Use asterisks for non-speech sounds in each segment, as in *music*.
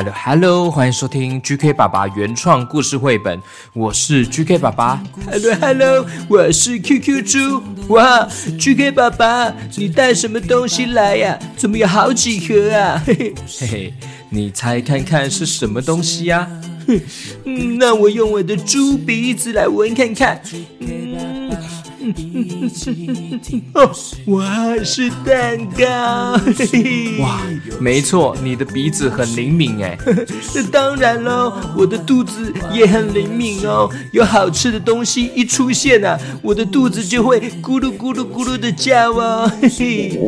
Hello，Hello，欢迎收听 GK 爸爸原创故事绘本，我是 GK 爸爸。Hello，Hello，我是 QQ 猪。哇，GK 爸爸，你带什么东西来呀？怎么有好几盒啊？嘿嘿嘿嘿，你猜看看是什么东西呀？嗯，那我用我的猪鼻子来闻看看。哦，我，是蛋糕！哇，没错，你的鼻子很灵敏哎。*laughs* 当然喽，我的肚子也很灵敏哦。有好吃的东西一出现啊，我的肚子就会咕噜咕噜咕噜的叫哦。嘿嘿，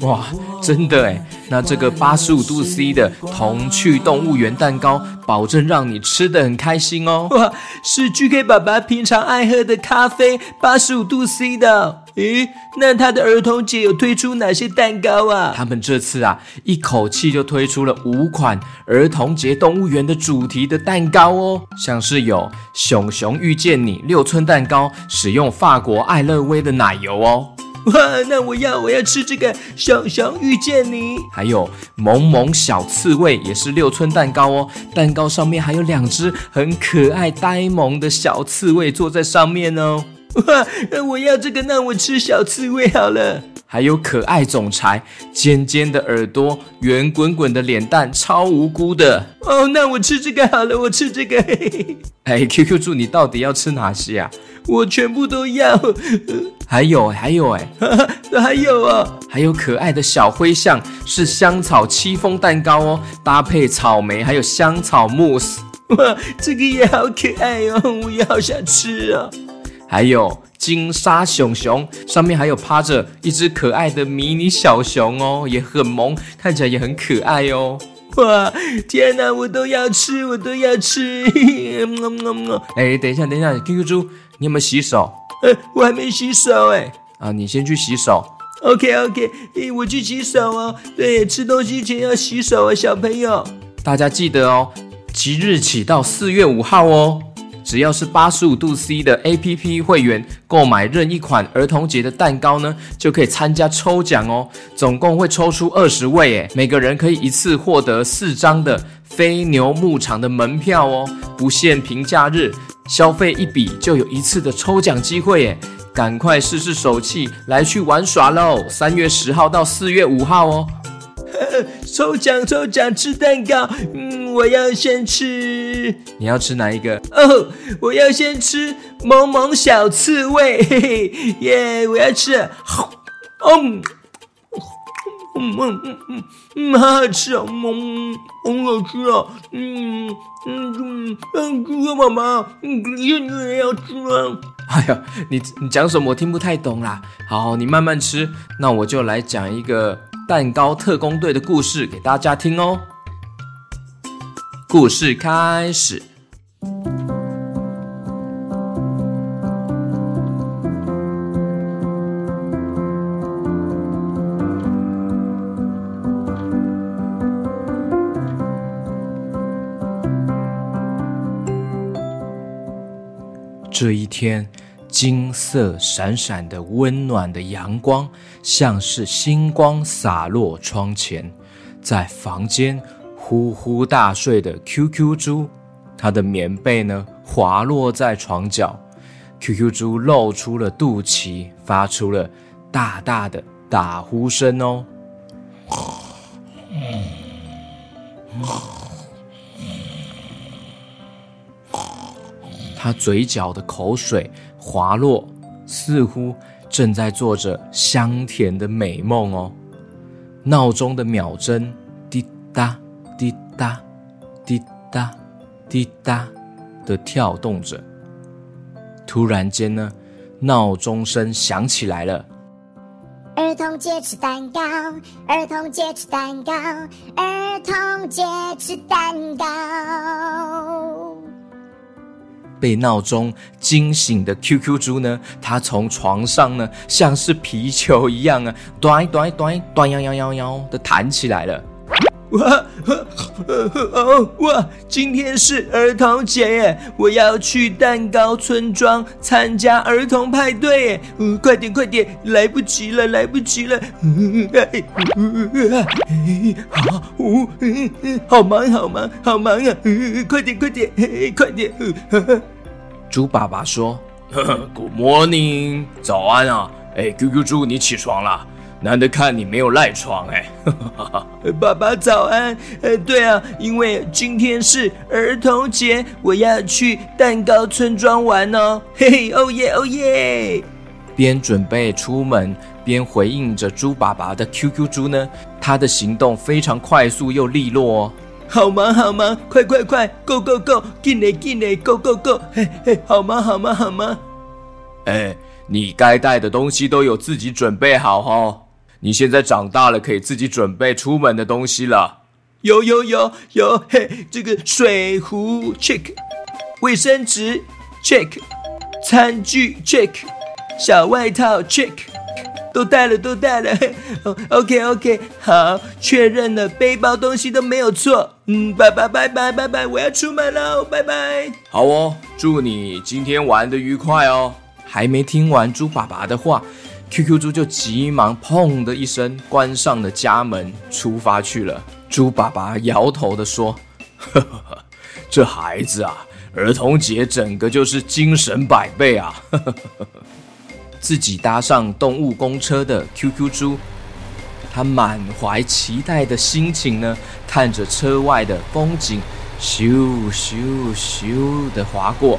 哇，真的哎。那这个八十五度 C 的童趣动物园蛋糕，保证让你吃的很开心哦。哇，是 GK 爸爸平常爱喝的咖啡，八十五度 C 的。咦，那他的儿童节有推出哪些蛋糕啊？他们这次啊，一口气就推出了五款儿童节动物园的主题的蛋糕哦，像是有熊熊遇见你六寸蛋糕，使用法国爱乐威的奶油哦。哇，那我要我要吃这个熊熊遇见你，还有萌萌小刺猬也是六寸蛋糕哦，蛋糕上面还有两只很可爱呆萌的小刺猬坐在上面哦。哇，那我要这个，那我吃小刺猬好了。还有可爱总裁，尖尖的耳朵，圆滚滚的脸蛋，超无辜的哦。那我吃这个好了，我吃这个。*laughs* 哎，QQ 猪，你到底要吃哪些啊？我全部都要。还有还有哎，*laughs* 还有啊，还有可爱的小灰象，是香草戚风蛋糕哦，搭配草莓还有香草慕斯，*laughs* 哇，这个也好可爱哦，我也好想吃啊。还有金沙熊熊，上面还有趴着一只可爱的迷你小熊哦，也很萌，看起来也很可爱哦。哇，天哪，我都要吃，我都要吃。*laughs* 哎，等一下，等一下，QQ 猪，你有没有洗手？呃，我还没洗手哎。啊，你先去洗手。OK OK，诶，我去洗手哦。对，吃东西前要洗手啊，小朋友。大家记得哦，即日起到四月五号哦，只要是八十五度 C 的 APP 会员，购买任一款儿童节的蛋糕呢，就可以参加抽奖哦。总共会抽出二十位，诶，每个人可以一次获得四张的飞牛牧场的门票哦，不限平假日。消费一笔就有一次的抽奖机会耶，赶快试试手气来去玩耍喽！三月十号到四月五号哦。*laughs* 抽奖抽奖吃蛋糕，嗯，我要先吃。你要吃哪一个？哦，我要先吃萌萌小刺猬，嘿嘿，耶，我要吃。好，嗯。嗯嗯嗯嗯嗯，好好吃哦，嗯，好好吃啊，嗯嗯嗯嗯，哥哥妈妈，嗯，你也要吃吗？哎呀，你你讲什么我听不太懂啦。好，你慢慢吃，那我就来讲一个蛋糕特工队的故事给大家听哦。故事开始。这一天，金色闪闪的温暖的阳光，像是星光洒落窗前。在房间呼呼大睡的 QQ 猪，它的棉被呢滑落在床角，QQ 猪露出了肚脐，发出了大大的打呼声哦。他嘴角的口水滑落，似乎正在做着香甜的美梦哦。闹钟的秒针滴答答滴答滴答的跳动着。突然间呢，闹钟声响起来了。儿童节吃蛋糕，儿童节吃蛋糕，儿童节吃蛋糕。被闹钟惊醒的 QQ 猪呢，它从床上呢，像是皮球一样啊，短短短短摇摇摇摇的弹起来了。哇，哦哇！今天是儿童节耶，我要去蛋糕村庄参加儿童派对耶。嗯，快点快点，来不及了，来不及了。嗯哎嗯、好，嗯嗯，好忙好忙好忙啊！嗯、快点快点，快点。猪爸爸说：“Good morning，早安啊！哎，QQ 猪，你起床了。”难得看你没有赖床哎，*laughs* 爸爸早安。呃，对啊，因为今天是儿童节，我要去蛋糕村庄玩哦。嘿嘿，哦耶哦耶！边准备出门，边回应着猪爸爸的 QQ 猪呢。他的行动非常快速又利落哦。好忙好忙，快快快，Go Go Go，进来进来，Go Go Go，嘿嘿，好忙好忙好忙。哎，你该带的东西都有自己准备好哦。你现在长大了，可以自己准备出门的东西了。有有有有，嘿，这个水壶 check，卫生纸 check，餐具 check，小外套 check，都带了都带了。哦，*laughs* OK OK，好，确认了，背包东西都没有错。嗯，拜拜拜拜拜拜，我要出门了，拜拜。好哦，祝你今天玩的愉快哦。还没听完猪爸爸的话。QQ 猪就急忙砰的一声关上了家门，出发去了。猪爸爸摇头的说：“呵呵呵，这孩子啊，儿童节整个就是精神百倍啊！”，*laughs* 自己搭上动物公车的 QQ 猪，他满怀期待的心情呢，看着车外的风景，咻咻咻的划过。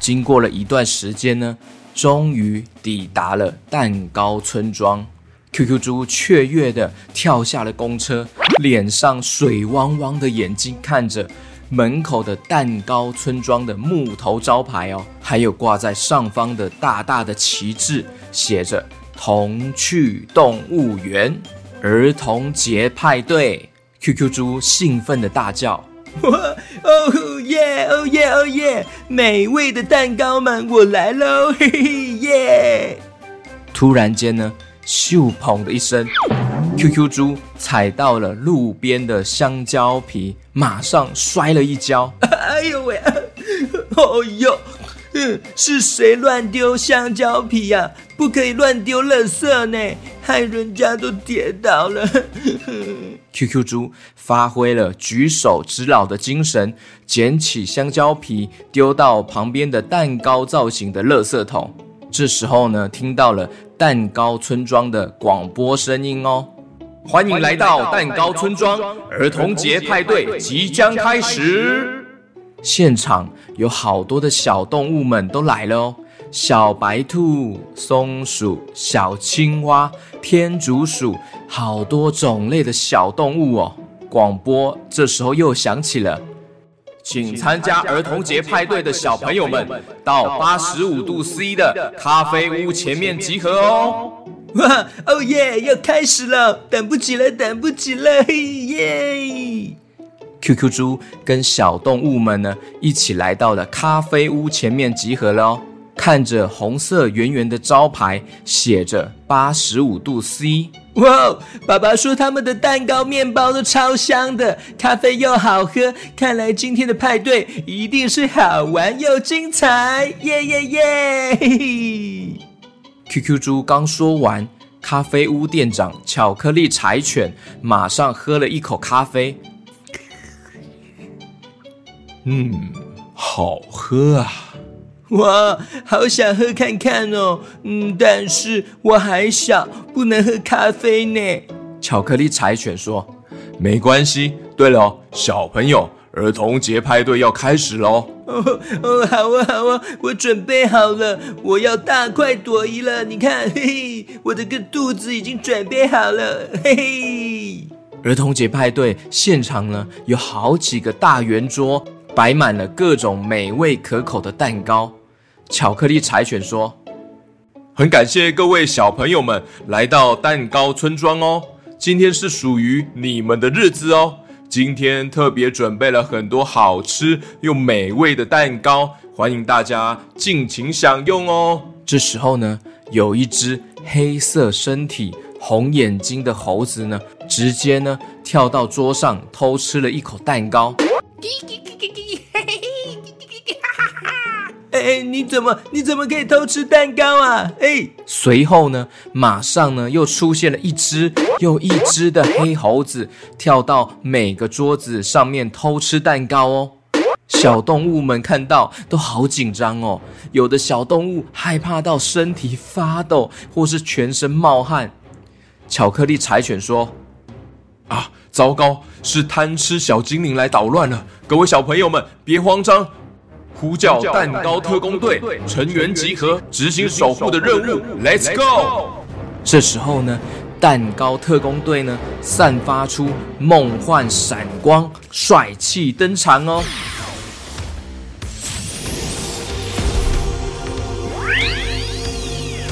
经过了一段时间呢。终于抵达了蛋糕村庄，QQ 猪雀跃地跳下了公车，脸上水汪汪的眼睛看着门口的蛋糕村庄的木头招牌哦，还有挂在上方的大大的旗帜，写着“童趣动物园儿童节派对 ”，QQ 猪兴奋地大叫。哇 *laughs* 哦耶哦耶哦耶！美味的蛋糕们，我来喽！*laughs* 嘿嘿耶！突然间呢，咻砰的一声，QQ 猪踩到了路边的香蕉皮，马上摔了一跤。*laughs* 哎呦喂！哦呦！嗯，是谁乱丢香蕉皮呀、啊？不可以乱丢垃圾呢，害人家都跌倒了。*laughs* QQ 猪发挥了举手之劳的精神，捡起香蕉皮丢到旁边的蛋糕造型的垃圾桶。这时候呢，听到了蛋糕村庄的广播声音哦，欢迎来到蛋糕村庄，儿童节派对即将开始。现场有好多的小动物们都来了哦，小白兔、松鼠、小青蛙、天竺鼠，好多种类的小动物哦。广播这时候又响起了，请参加儿童节派对的小朋友们到八十五度 C 的咖啡屋前面集合哦。哇 *laughs* 哦耶，要开始了，等不及了，等不及了，嘿耶！QQ 猪跟小动物们呢，一起来到了咖啡屋前面集合了哦。看着红色圆圆的招牌，写着八十五度 C。哇，爸爸说他们的蛋糕、面包都超香的，咖啡又好喝。看来今天的派对一定是好玩又精彩！耶耶耶！嘿嘿。*laughs* QQ 猪刚说完，咖啡屋店长巧克力柴犬马上喝了一口咖啡。嗯，好喝啊！*laughs* 哇，好想喝看看哦。嗯，但是我还小，不能喝咖啡呢。巧克力柴犬说：“没关系。对了，小朋友，儿童节派对要开始喽！哦哦，好啊好啊，我准备好了，我要大快朵颐了。你看，嘿嘿，我的个肚子已经准备好了，嘿嘿。儿童节派对现场呢，有好几个大圆桌，摆满了各种美味可口的蛋糕。巧克力柴犬说：“很感谢各位小朋友们来到蛋糕村庄哦，今天是属于你们的日子哦。”今天特别准备了很多好吃又美味的蛋糕，欢迎大家尽情享用哦。这时候呢，有一只黑色身体、红眼睛的猴子呢，直接呢跳到桌上偷吃了一口蛋糕。哎，你怎么你怎么可以偷吃蛋糕啊？哎，随后呢，马上呢又出现了一只又一只的黑猴子，跳到每个桌子上面偷吃蛋糕哦。小动物们看到都好紧张哦，有的小动物害怕到身体发抖，或是全身冒汗。巧克力柴犬说：“啊，糟糕，是贪吃小精灵来捣乱了！各位小朋友们，别慌张。”呼叫蛋糕特工队成员集合，执行守护的任务。Let's go！这时候呢，蛋糕特工队呢，散发出梦幻闪光，帅气登场哦。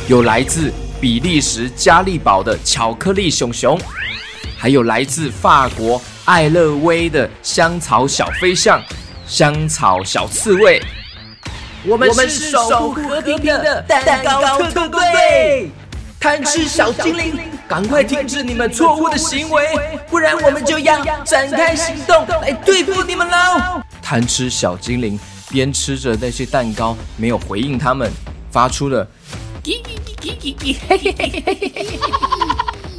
有来自比利时加利堡的巧克力熊熊，还有来自法国艾乐威的香草小飞象。香草小刺猬，我们是守护和平的蛋糕特工队。贪吃小精灵，赶快停止你们错误的行为，不然我们就要展开行动来对付你们喽！贪吃小精灵边吃着那些蛋糕，没有回应他们，发出了。*laughs*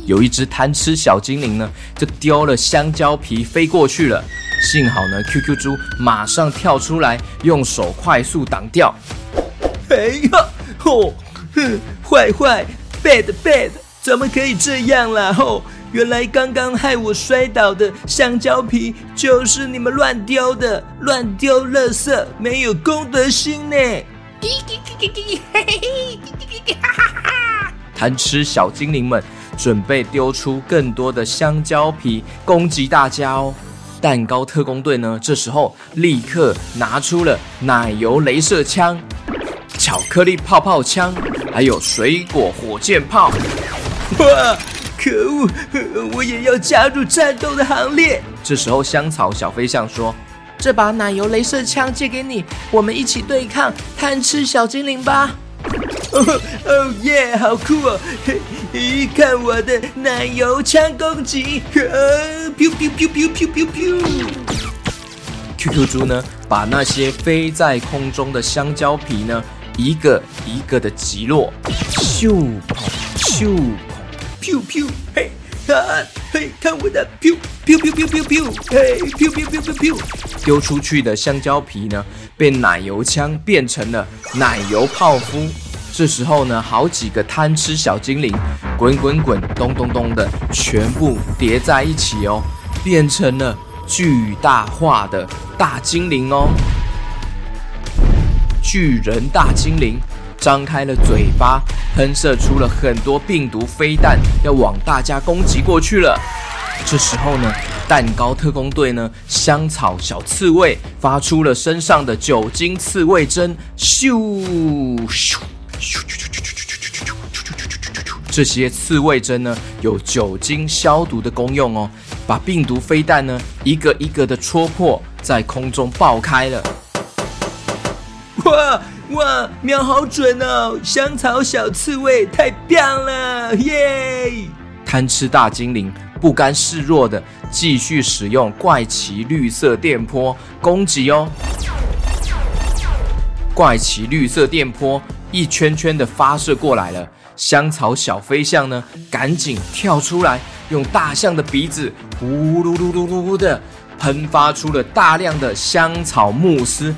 有一只贪吃小精灵呢，就丢了香蕉皮飞过去了。幸好呢，QQ 猪马上跳出来，用手快速挡掉。哎呀，吼，哼，坏坏，bad bad，怎么可以这样啦？吼，原来刚刚害我摔倒的香蕉皮就是你们乱丢的，乱丢垃圾，没有公德心呢。嘿嘿嘿嘿，哈哈哈哈贪吃小精灵们准备丢出更多的香蕉皮攻击大家哦。蛋糕特工队呢，这时候立刻拿出了奶油镭射枪、巧克力泡泡枪，还有水果火箭炮。哇！可恶，我也要加入战斗的行列。这时候香草小飞象说：“这把奶油镭射枪借给你，我们一起对抗贪吃小精灵吧。” *laughs* 哦哦耶，好酷哦！嘿，看我的奶油枪攻击！啊，biu biu biu biu biu biu biu。QQ 猪呢，把那些飞在空中的香蕉皮呢，一个一个的击落，咻砰咻砰，biu biu，嘿，啊，嘿，看我的，biu biu biu biu biu biu，嘿，biu biu biu biu biu，丢出去的香蕉皮呢，被奶油枪变成了奶油泡芙。这时候呢，好几个贪吃小精灵，滚滚滚，咚咚咚的，全部叠在一起哦，变成了巨大化的大精灵哦。巨人大精灵张开了嘴巴，喷射出了很多病毒飞弹，要往大家攻击过去了。这时候呢，蛋糕特工队呢，香草小刺猬发出了身上的酒精刺猬针，咻咻咻咻咻咻咻咻咻。这些刺猬针呢，有酒精消毒的功用哦，把病毒飞弹呢一个一个的戳破，在空中爆开了。哇哇，瞄好准哦！香草小刺猬太棒了，耶！贪吃大精灵不甘示弱的继续使用怪奇绿色电波攻击哦。怪奇绿色电波。一圈圈的发射过来了，香草小飞象呢，赶紧跳出来，用大象的鼻子呼噜噜噜噜的喷发出了大量的香草慕斯，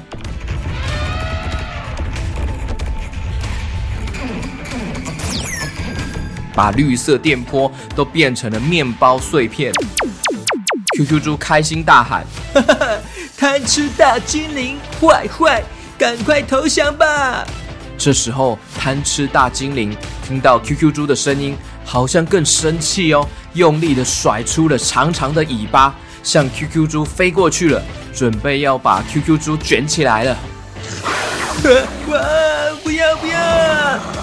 把绿色电波都变成了面包碎片。QQ 猪开心大喊：“贪吃大精灵，坏坏，赶快投降吧！这时候，贪吃大精灵听到 QQ 猪的声音，好像更生气哦，用力的甩出了长长的尾巴，向 QQ 猪飞过去了，准备要把 QQ 猪卷起来了。哇！不要不要！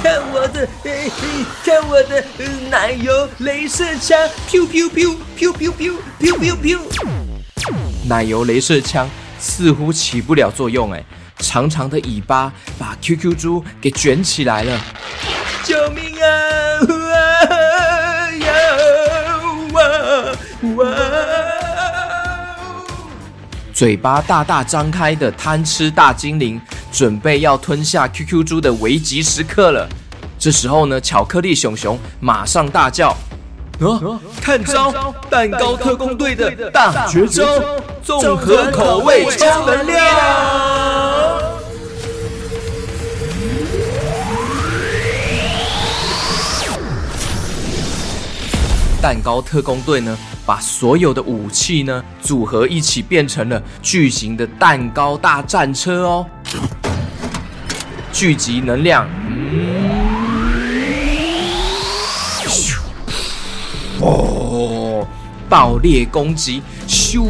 看我的，嘿嘿，看我的奶油镭射枪！咻咻咻咻咻咻咻咻咻！奶油镭射枪似乎起不了作用，哎。长长的尾巴把 QQ 猪给卷起来了！救命啊！哇呀哇哇！嘴巴大大张开的贪吃大精灵准备要吞下 QQ 猪的危急时刻了。这时候呢，巧克力熊熊马上大叫：“啊！看招！蛋糕特工队的大绝招——综合口味超能量！”蛋糕特工队呢，把所有的武器呢组合一起，变成了巨型的蛋糕大战车哦。聚集能量，嗯，哦，爆裂攻击，咻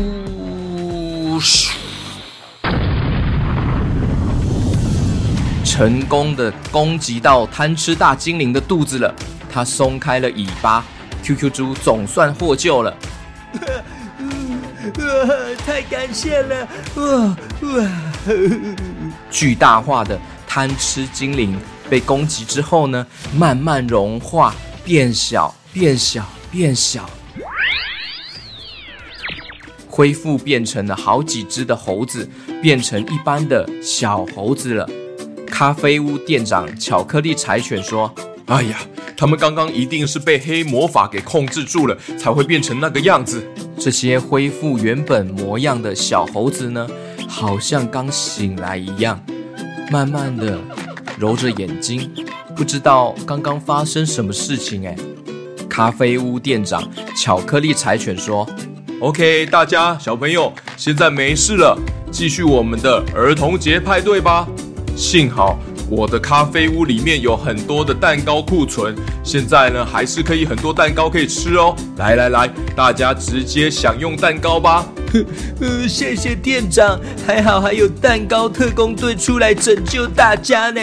咻，成功的攻击到贪吃大精灵的肚子了。它松开了尾巴。QQ 猪总算获救了，太感谢了！哇哇！巨大化的贪吃精灵被攻击之后呢，慢慢融化，变小，变小，变小，恢复变成了好几只的猴子，变成一般的小猴子了。咖啡屋店长巧克力柴犬说：“哎呀。”他们刚刚一定是被黑魔法给控制住了，才会变成那个样子。这些恢复原本模样的小猴子呢，好像刚醒来一样，慢慢的揉着眼睛，不知道刚刚发生什么事情。哎，咖啡屋店长巧克力柴犬说：“OK，大家小朋友，现在没事了，继续我们的儿童节派对吧。幸好。”我的咖啡屋里面有很多的蛋糕库存，现在呢还是可以很多蛋糕可以吃哦。来来来，大家直接享用蛋糕吧。*laughs* 呃，谢谢店长，还好还有蛋糕特工队出来拯救大家呢。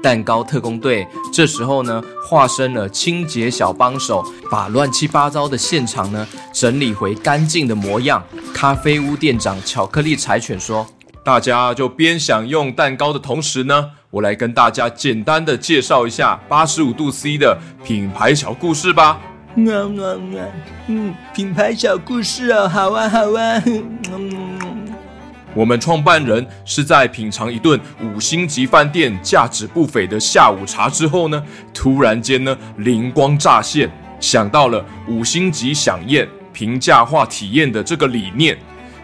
蛋糕特工队这时候呢化身了清洁小帮手，把乱七八糟的现场呢整理回干净的模样。咖啡屋店长巧克力柴犬说：“大家就边享用蛋糕的同时呢。”我来跟大家简单的介绍一下八十五度 C 的品牌小故事吧。嗯嗯嗯，品牌小故事哦，好啊好啊。嗯，我们创办人是在品尝一顿五星级饭店价值不菲的下午茶之后呢，突然间呢灵光乍现，想到了五星级享宴平价化体验的这个理念，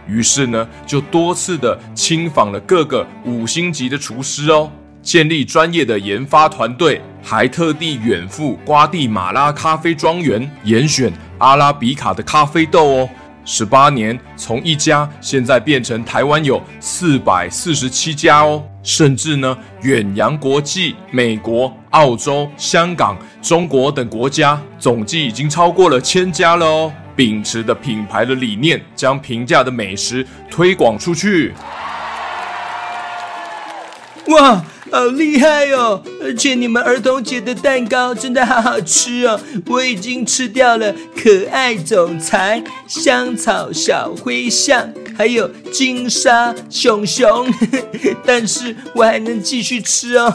于是呢就多次的亲访了各个五星级的厨师哦。建立专业的研发团队，还特地远赴瓜地马拉咖啡庄园，严选阿拉比卡的咖啡豆哦。十八年，从一家现在变成台湾有四百四十七家哦，甚至呢远洋国际、美国、澳洲、香港、中国等国家，总计已经超过了千家了哦。秉持的品牌的理念，将平价的美食推广出去。哇！好厉害哦！而且你们儿童节的蛋糕真的好好吃哦，我已经吃掉了可爱总裁、香草小灰象，还有金沙熊熊，但是我还能继续吃哦。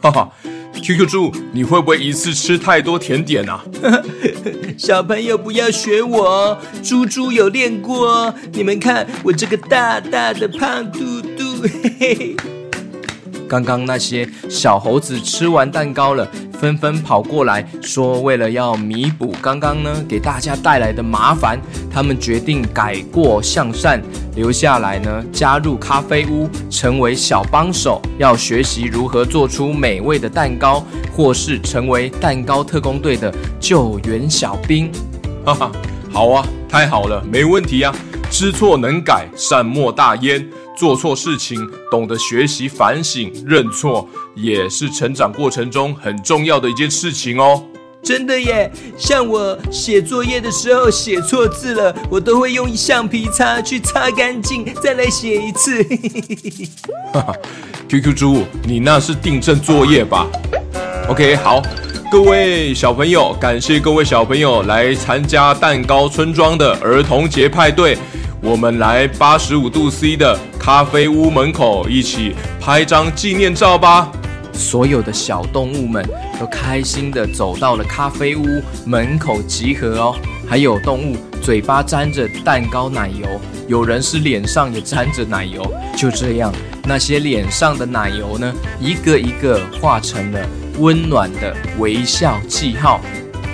哈哈，QQ 猪，你会不会一次吃太多甜点啊？*laughs* 小朋友不要学我哦，猪猪有练过哦。你们看我这个大大的胖嘟嘟，嘿嘿。刚刚那些小猴子吃完蛋糕了，纷纷跑过来说：“为了要弥补刚刚呢给大家带来的麻烦，他们决定改过向善，留下来呢加入咖啡屋，成为小帮手，要学习如何做出美味的蛋糕，或是成为蛋糕特工队的救援小兵。”哈哈，好啊，太好了，没问题啊。知错能改，善莫大焉。做错事情，懂得学习反省、认错，也是成长过程中很重要的一件事情哦。真的耶，像我写作业的时候写错字了，我都会用橡皮擦去擦干净，再来写一次。哈哈，QQ 猪，你那是订正作业吧？OK，好，各位小朋友，感谢各位小朋友来参加蛋糕村庄的儿童节派对。我们来八十五度 C 的咖啡屋门口一起拍张纪念照吧！所有的小动物们都开心地走到了咖啡屋门口集合哦。还有动物嘴巴沾着蛋糕奶油，有人是脸上也沾着奶油。就这样，那些脸上的奶油呢，一个一个化成了温暖的微笑记号。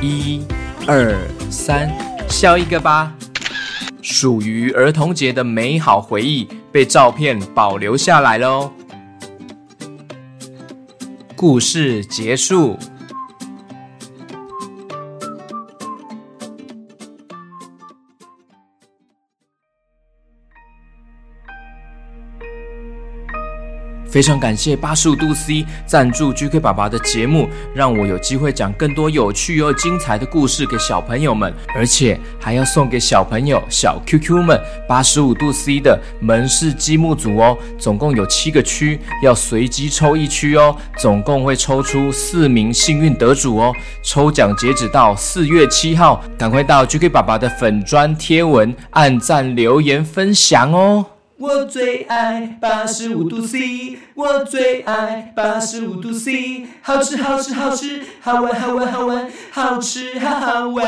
一、二、三，笑一个吧。属于儿童节的美好回忆被照片保留下来了。故事结束。非常感谢八十五度 C 赞助 GK 爸爸的节目，让我有机会讲更多有趣又精彩的故事给小朋友们，而且还要送给小朋友小 QQ 们八十五度 C 的门市积木组哦，总共有七个区，要随机抽一区哦，总共会抽出四名幸运得主哦，抽奖截止到四月七号，赶快到 GK 爸爸的粉砖贴文按赞留言分享哦。我最爱八十五度 C，我最爱八十五度 C，好吃好吃好吃，好玩好玩好玩，好吃好好玩。